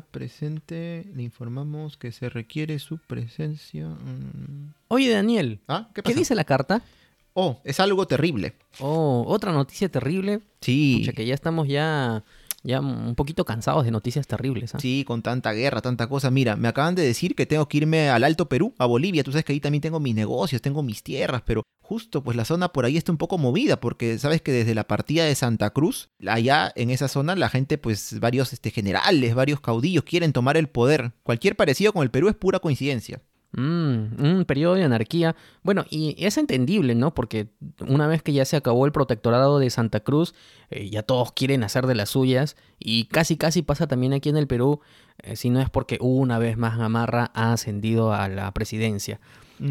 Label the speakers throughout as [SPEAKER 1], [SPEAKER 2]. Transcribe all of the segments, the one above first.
[SPEAKER 1] Presente, le informamos que se requiere su presencia. mm.
[SPEAKER 2] Oye, Daniel,
[SPEAKER 1] ¿Ah? ¿Qué
[SPEAKER 2] dice la carta?
[SPEAKER 1] Oh, es algo terrible.
[SPEAKER 2] Oh, otra noticia terrible.
[SPEAKER 1] Sí.
[SPEAKER 2] Pucha, que ya estamos ya, ya un poquito cansados de noticias terribles. ¿ah?
[SPEAKER 1] Sí, con tanta guerra, tanta cosa. Mira, me acaban de decir que tengo que irme al Alto Perú, a Bolivia. Tú sabes que ahí también tengo mis negocios, tengo mis tierras, pero justo pues la zona por ahí está un poco movida porque sabes que desde la partida de Santa Cruz, allá en esa zona la gente pues varios este, generales, varios caudillos quieren tomar el poder. Cualquier parecido con el Perú es pura coincidencia.
[SPEAKER 2] Mm, un periodo de anarquía. Bueno, y es entendible, ¿no? Porque una vez que ya se acabó el protectorado de Santa Cruz, eh, ya todos quieren hacer de las suyas. Y casi, casi pasa también aquí en el Perú, eh, si no es porque una vez más Gamarra ha ascendido a la presidencia.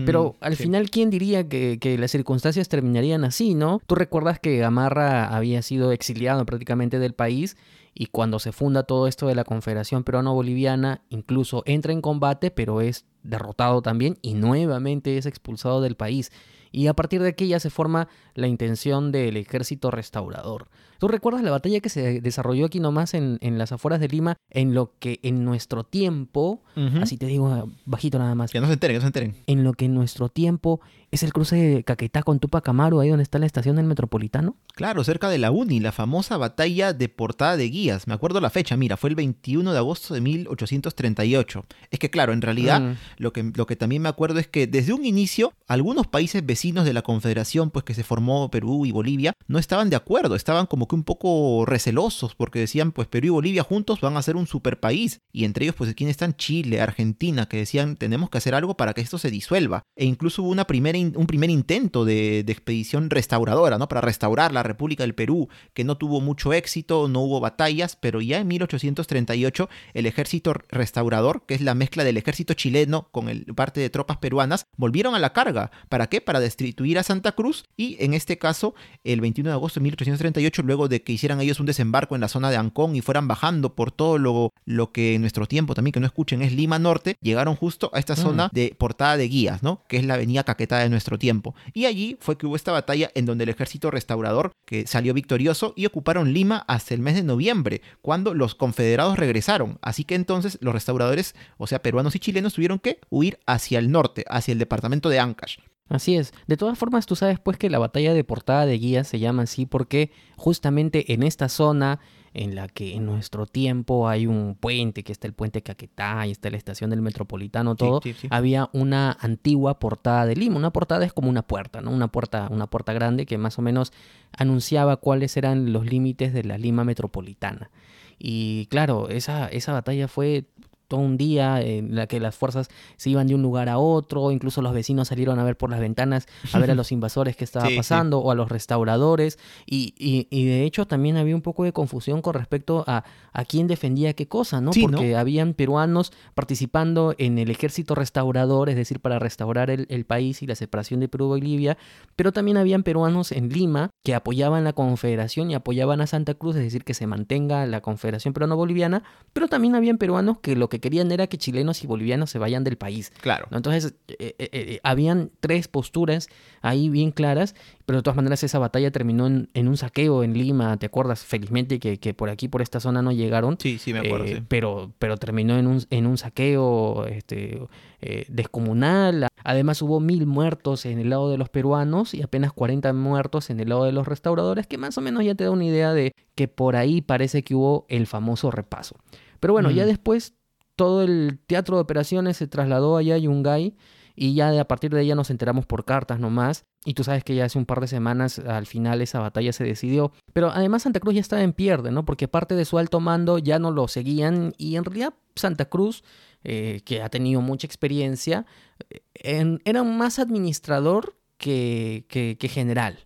[SPEAKER 2] Pero
[SPEAKER 1] Mm,
[SPEAKER 2] al
[SPEAKER 1] sí.
[SPEAKER 2] final, ¿quién diría que, que las circunstancias terminarían así, no? Tú recuerdas que Gamarra había sido exiliado prácticamente del país y cuando se funda todo esto de la Confederación Peruano-Boliviana, incluso entra en combate, pero es derrotado también y nuevamente es expulsado del país. Y a partir de aquí ya se forma la intención del ejército restaurador. ¿Tú recuerdas la batalla que se desarrolló aquí nomás en, en las afueras de Lima, en lo que en nuestro tiempo, así te digo bajito nada más,
[SPEAKER 1] Que no se enteren, que no se enteren.
[SPEAKER 2] en lo que en nuestro tiempo es el cruce de Caquetá con Tupac Amaru, ahí donde está la estación del Metropolitano.
[SPEAKER 1] Claro, cerca de la Uni, la famosa batalla de Portada de Guías. Me acuerdo la fecha, mira, fue el 21 de agosto de 1838. Es que claro, en realidad
[SPEAKER 2] Mm.
[SPEAKER 1] lo, que, lo que también me acuerdo es que desde un inicio algunos países vecinos de la Confederación, pues que se formó Perú y Bolivia, no estaban de acuerdo, estaban como que un poco recelosos porque decían, pues Perú y Bolivia juntos van a ser un super país. Y entre ellos, pues aquí están Chile, Argentina, que decían, tenemos que hacer algo para que esto se disuelva. E incluso hubo una primera un primer intento de, de expedición restauradora, ¿no? Para restaurar la República del Perú, que no tuvo mucho éxito, no hubo batallas, pero ya en 1838 el ejército restaurador, que es la mezcla del ejército chileno con el, parte de tropas peruanas, volvieron a la carga. ¿Para qué? Para destituir a Santa Cruz y en este caso, el 21 de agosto de 1838, luego de que hicieran ellos un desembarco en la zona de Ancón y fueran bajando por todo lo, lo que en nuestro tiempo también, que no escuchen, es Lima Norte, llegaron justo a esta
[SPEAKER 2] Mm.
[SPEAKER 1] zona de Portada de Guías, ¿no? Que es la avenida Caquetá de nuestro tiempo. Y allí fue que hubo esta batalla en donde el ejército restaurador que salió victorioso y ocuparon Lima hasta el mes de noviembre, cuando los confederados regresaron. Así que entonces los restauradores, o sea, peruanos y chilenos, tuvieron que huir hacia el norte, hacia el departamento de Ancash.
[SPEAKER 2] Así es. De todas formas, tú sabes pues que la batalla de portada de guía se llama así porque justamente en esta zona en la que en nuestro tiempo hay un puente, que está el puente Caquetá y está la estación del Metropolitano, todo,
[SPEAKER 1] Sí, sí, sí.
[SPEAKER 2] había una antigua portada de Lima. Una portada es como una puerta, ¿no? Una puerta, una puerta grande que más o menos anunciaba cuáles eran los límites de la Lima metropolitana. Y claro, esa, esa batalla fue todo un día en la que las fuerzas se iban de un lugar a otro, incluso los vecinos salieron a ver por las ventanas a ver a los invasores que estaba
[SPEAKER 1] Sí, sí.
[SPEAKER 2] pasando o a los restauradores y, y- y de hecho también había un poco de confusión con respecto a, a quién defendía qué cosa, ¿no?
[SPEAKER 1] Sí, ¿no?
[SPEAKER 2] Porque habían peruanos participando en el ejército restaurador, es decir, para restaurar el, el país y la separación de Perú y Bolivia, pero también habían peruanos en Lima que apoyaban la confederación y apoyaban a Santa Cruz, es decir, que se mantenga la confederación peruano-boliviana, pero también habían peruanos que lo que querían era que chilenos y bolivianos se vayan del país.
[SPEAKER 1] Claro.
[SPEAKER 2] ¿no? Entonces, eh, eh, eh, habían tres posturas ahí bien claras, pero de todas maneras esa batalla terminó en, en un saqueo en Lima, ¿te acuerdas? Felizmente que, que por aquí, por esta zona no llegaron.
[SPEAKER 1] Sí, sí, me acuerdo.
[SPEAKER 2] Eh,
[SPEAKER 1] sí.
[SPEAKER 2] pero, pero terminó en un, en un saqueo este, eh, descomunal. Además hubo mil muertos en el lado de los peruanos y apenas 40 muertos en el lado de los restauradores, que más o menos ya te da una idea de que por ahí parece que hubo el famoso repaso. Pero bueno, ya después todo el teatro de operaciones se trasladó allá a Yungay y ya a partir de ella nos enteramos por cartas nomás. Y tú sabes que ya hace un par de semanas al final esa batalla se decidió. Pero además Santa Cruz ya estaba en pierde, ¿no? Porque parte de su alto mando ya no lo seguían y en realidad Santa Cruz, eh, que ha tenido mucha experiencia, eh, en- era más administrador que, que- que general.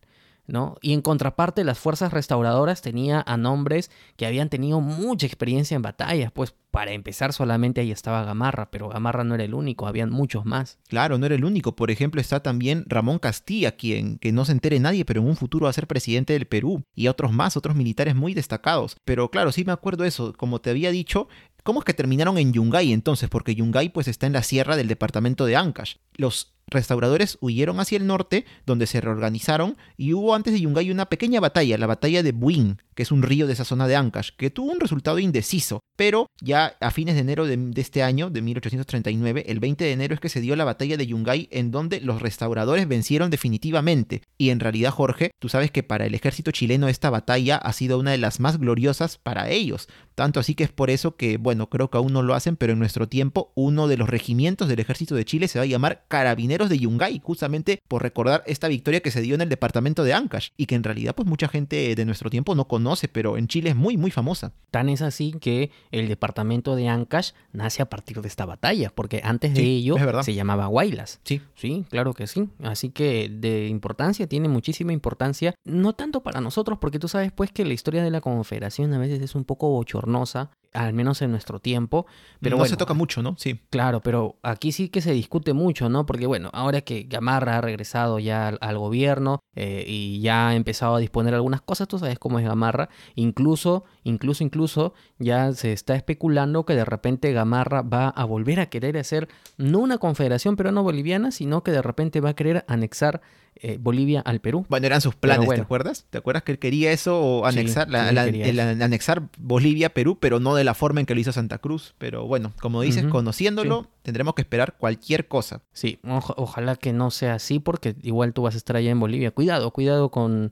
[SPEAKER 2] ¿No? Y en contraparte, las fuerzas restauradoras tenía a nombres que habían tenido mucha experiencia en batallas. Pues para empezar, solamente ahí estaba Gamarra, pero Gamarra no era el único, habían muchos más.
[SPEAKER 1] Claro, no era el único. Por ejemplo, está también Ramón Castilla, quien que no se entere nadie, pero en un futuro va a ser presidente del Perú. Y otros más, otros militares muy destacados. Pero claro, sí me acuerdo eso. Como te había dicho, ¿cómo es que terminaron en Yungay entonces? Porque Yungay pues está en la sierra del departamento de Ancash. Los restauradores huyeron hacia el norte, donde se reorganizaron, y hubo antes de Yungay una pequeña batalla, la batalla de Buin, que es un río de esa zona de Ancash, que tuvo un resultado indeciso, pero ya a fines de enero de, este año, de 1839, el 20 de enero es que se dio la batalla de Yungay en donde los restauradores vencieron definitivamente. Y en realidad, Jorge, tú sabes que para el ejército chileno esta batalla ha sido una de las más gloriosas para ellos. Tanto así que es por eso que, bueno, creo que aún no lo hacen, pero en nuestro tiempo uno de los regimientos del ejército de Chile se va a llamar Carabineros de Yungay, justamente por recordar esta victoria que se dio en el departamento de Ancash y que en realidad pues mucha gente de nuestro tiempo no conoce, pero en Chile es muy muy famosa.
[SPEAKER 2] Tan es así que el departamento de Ancash nace a partir de esta batalla, porque antes de ello se llamaba Guaylas.
[SPEAKER 1] Sí.
[SPEAKER 2] Sí, claro que sí. Así que de importancia, tiene muchísima importancia, no tanto para nosotros, porque tú sabes pues que la historia de la Confederación a veces es un poco bochornosa, al menos en nuestro tiempo, pero
[SPEAKER 1] no
[SPEAKER 2] bueno,
[SPEAKER 1] se toca mucho, ¿no? Sí.
[SPEAKER 2] Claro, pero aquí sí que se discute mucho, ¿no? Porque bueno, ahora que Gamarra ha regresado ya al, al gobierno eh, y ya ha empezado a disponer algunas cosas, tú sabes cómo es Gamarra, incluso, incluso, incluso ya se está especulando que de repente Gamarra va a volver a querer hacer no una confederación peruano-boliviana, sino que de repente va a querer anexar eh, Bolivia al Perú.
[SPEAKER 1] Bueno, eran sus planes,
[SPEAKER 2] bueno.
[SPEAKER 1] ¿te acuerdas? ¿Te acuerdas que él quería eso o anexar,
[SPEAKER 2] sí,
[SPEAKER 1] la- el- anexar Bolivia, Perú, pero no de la forma en que lo hizo Santa Cruz? Pero bueno, como dices, conociéndolo, tendremos que esperar cualquier cosa.
[SPEAKER 2] Sí, oja- ojalá que no sea así porque igual tú vas a estar allá en Bolivia. Cuidado, cuidado con...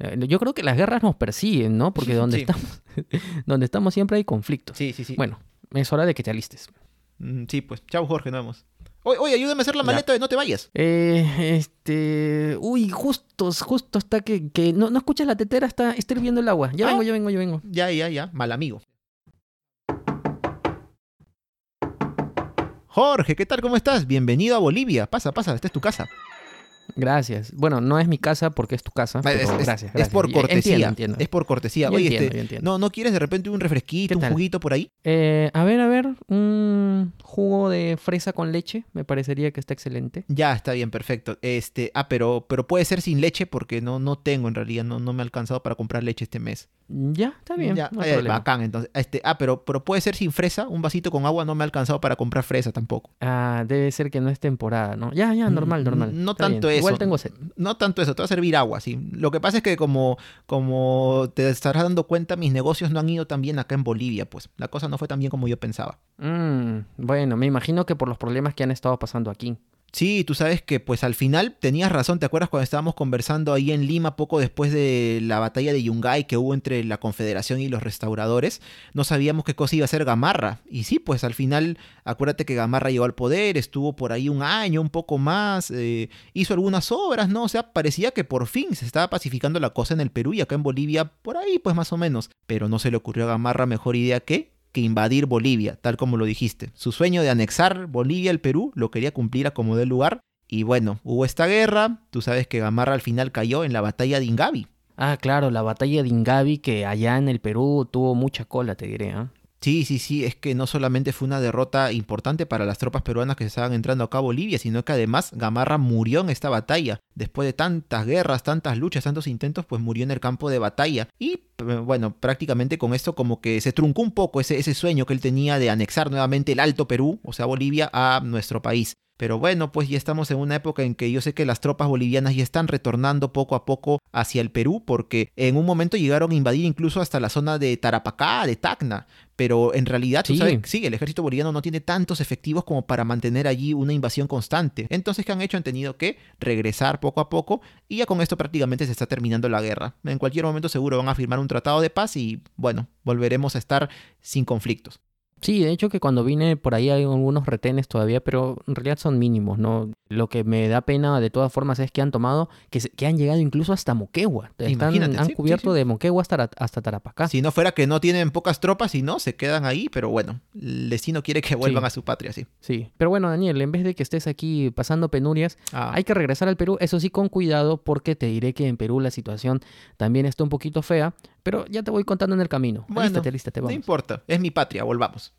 [SPEAKER 2] eh, Yo creo que las guerras nos persiguen, ¿no? Porque donde
[SPEAKER 1] Sí.
[SPEAKER 2] estamos, donde estamos siempre hay conflictos.
[SPEAKER 1] Sí, sí, sí.
[SPEAKER 2] Bueno, es hora de que te alistes.
[SPEAKER 1] Mm, sí, pues. Chao, Jorge, nos vemos. Oye, ayúdame a hacer la maleta de no te vayas.
[SPEAKER 2] Eh, este... Uy, justo, justo está que... que no, no escuchas la tetera, está, está hirviendo el agua. Ya
[SPEAKER 1] Ah.
[SPEAKER 2] vengo, ya vengo, ya vengo.
[SPEAKER 1] Ya, ya, ya. Mal amigo. Jorge, ¿qué tal? ¿Cómo estás? Bienvenido a Bolivia. Pasa, pasa, esta es tu casa.
[SPEAKER 2] Gracias. Bueno, no es mi casa porque es tu casa, pero
[SPEAKER 1] es, es-
[SPEAKER 2] gracias,
[SPEAKER 1] es por cortesía.
[SPEAKER 2] Entiendo, entiendo.
[SPEAKER 1] Es por cortesía.
[SPEAKER 2] Yo
[SPEAKER 1] Oye,
[SPEAKER 2] entiendo,
[SPEAKER 1] este,
[SPEAKER 2] yo entiendo.
[SPEAKER 1] ¿no, ¿no quieres de repente un refresquito,
[SPEAKER 2] ¿Qué
[SPEAKER 1] un juguito por ahí?
[SPEAKER 2] Eh, a ver, a ver, un jugo de fresa con leche, me parecería que está excelente.
[SPEAKER 1] Ya, está bien, perfecto. Este, ah, pero, pero puede ser sin leche porque no, no tengo en realidad, no, no me ha alcanzado para comprar leche este mes.
[SPEAKER 2] Ya, está bien,
[SPEAKER 1] Ya,
[SPEAKER 2] no
[SPEAKER 1] eh, bacán, entonces. Este, ah, pero, pero puede ser sin fresa, un vasito con agua no me ha alcanzado para comprar fresa tampoco.
[SPEAKER 2] Ah, debe ser que no es temporada, ¿no? Ya, ya, normal, normal.
[SPEAKER 1] No tanto
[SPEAKER 2] bien.
[SPEAKER 1] eso.
[SPEAKER 2] Igual tengo sed.
[SPEAKER 1] No tanto eso, te va a servir agua, sí. Lo que pasa es que como, como te estarás dando cuenta, mis negocios no han ido tan bien acá en Bolivia, pues. La cosa no fue tan bien como yo pensaba.
[SPEAKER 2] Mm, bueno, me imagino que por los problemas que han estado pasando aquí.
[SPEAKER 1] Sí, tú sabes que pues al final tenías razón, ¿te acuerdas cuando estábamos conversando ahí en Lima poco después de la batalla de Yungay que hubo entre la Confederación y los restauradores? No sabíamos qué cosa iba a ser Gamarra. Y sí, pues al final, acuérdate que Gamarra llegó al poder, estuvo por ahí un año, un poco más, eh, hizo algunas obras, ¿no? O sea, parecía que por fin se estaba pacificando la cosa en el Perú y acá en Bolivia, por ahí pues más o menos. Pero no se le ocurrió a Gamarra mejor idea que invadir Bolivia, tal como lo dijiste. Su sueño de anexar Bolivia al Perú lo quería cumplir a como dé lugar. Y bueno, hubo esta guerra. Tú sabes que Gamarra al final cayó en la batalla de Ingavi.
[SPEAKER 2] Ah, claro, la batalla de Ingavi que allá en el Perú tuvo mucha cola, te diré, ¿ah?
[SPEAKER 1] Sí, sí, sí, es que no solamente fue una derrota importante para las tropas peruanas que estaban entrando acá a Bolivia, sino que además Gamarra murió en esta batalla. Después de tantas guerras, tantas luchas, tantos intentos, pues murió en el campo de batalla. Y eh, bueno, prácticamente con esto como que se truncó un poco ese, ese sueño que él tenía de anexar nuevamente el Alto Perú, o sea, Bolivia, a nuestro país. Pero bueno, pues ya estamos en una época en que yo sé que las tropas bolivianas ya están retornando poco a poco hacia el Perú, porque en un momento llegaron a invadir incluso hasta la zona de Tarapacá, de Tacna. Pero en realidad, tú
[SPEAKER 2] Sí.
[SPEAKER 1] sabes, sí, el ejército boliviano no tiene tantos efectivos como para mantener allí una invasión constante. Entonces, ¿qué han hecho? Han tenido que regresar poco a poco y ya con esto prácticamente se está terminando la guerra. En cualquier momento seguro van a firmar un tratado de paz y, bueno, volveremos a estar sin conflictos.
[SPEAKER 2] Sí, de hecho que cuando vine por ahí hay algunos retenes todavía, pero en realidad son mínimos, ¿no? Lo que me da pena de todas formas es que han tomado, que, se- que han llegado incluso hasta Moquegua. Están- han
[SPEAKER 1] sí,
[SPEAKER 2] cubierto
[SPEAKER 1] sí, sí.
[SPEAKER 2] de Moquegua hasta, hasta Tarapacá.
[SPEAKER 1] Si no fuera que no tienen pocas tropas y no, se quedan ahí, pero bueno, el destino quiere que vuelvan a su patria, sí.
[SPEAKER 2] Sí. Pero bueno, Daniel, en vez de que estés aquí pasando penurias,
[SPEAKER 1] Ah,
[SPEAKER 2] hay que regresar al Perú, eso sí con cuidado, porque te diré que en Perú la situación también está un poquito fea, pero ya te voy contando en el camino.
[SPEAKER 1] Bueno,
[SPEAKER 2] Alístate, alístate,
[SPEAKER 1] no
[SPEAKER 2] vamos.
[SPEAKER 1] importa, es mi patria, volvamos.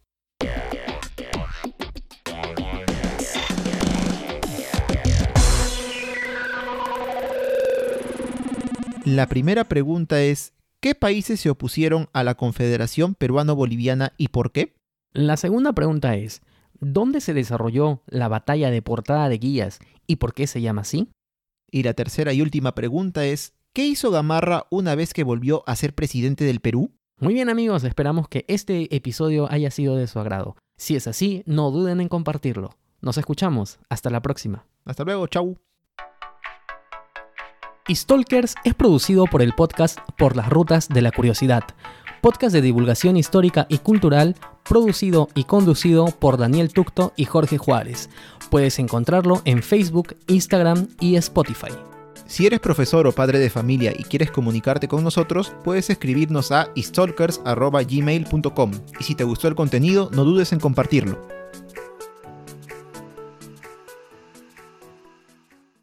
[SPEAKER 1] La primera pregunta es, ¿qué países se opusieron a la Confederación Peruano-Boliviana y por qué?
[SPEAKER 2] La segunda pregunta es, ¿dónde se desarrolló la batalla de Portada de Guías y por qué se llama así?
[SPEAKER 1] Y la tercera y última pregunta es, ¿Qué hizo Gamarra una vez que volvió a ser presidente del Perú?
[SPEAKER 2] Muy bien amigos, esperamos que este episodio haya sido de su agrado. Si es así, no duden en compartirlo. Nos escuchamos. Hasta la próxima.
[SPEAKER 1] Hasta luego, chau.
[SPEAKER 2] Stalkers es producido por el podcast Por las Rutas de la Curiosidad, podcast de divulgación histórica y cultural producido y conducido por Daniel Tucto y Jorge Juárez. Puedes encontrarlo en Facebook, Instagram y Spotify.
[SPEAKER 1] Si eres profesor o padre de familia y quieres comunicarte con nosotros, puedes escribirnos a stalkers.gmail.com y si te gustó el contenido, no dudes en compartirlo.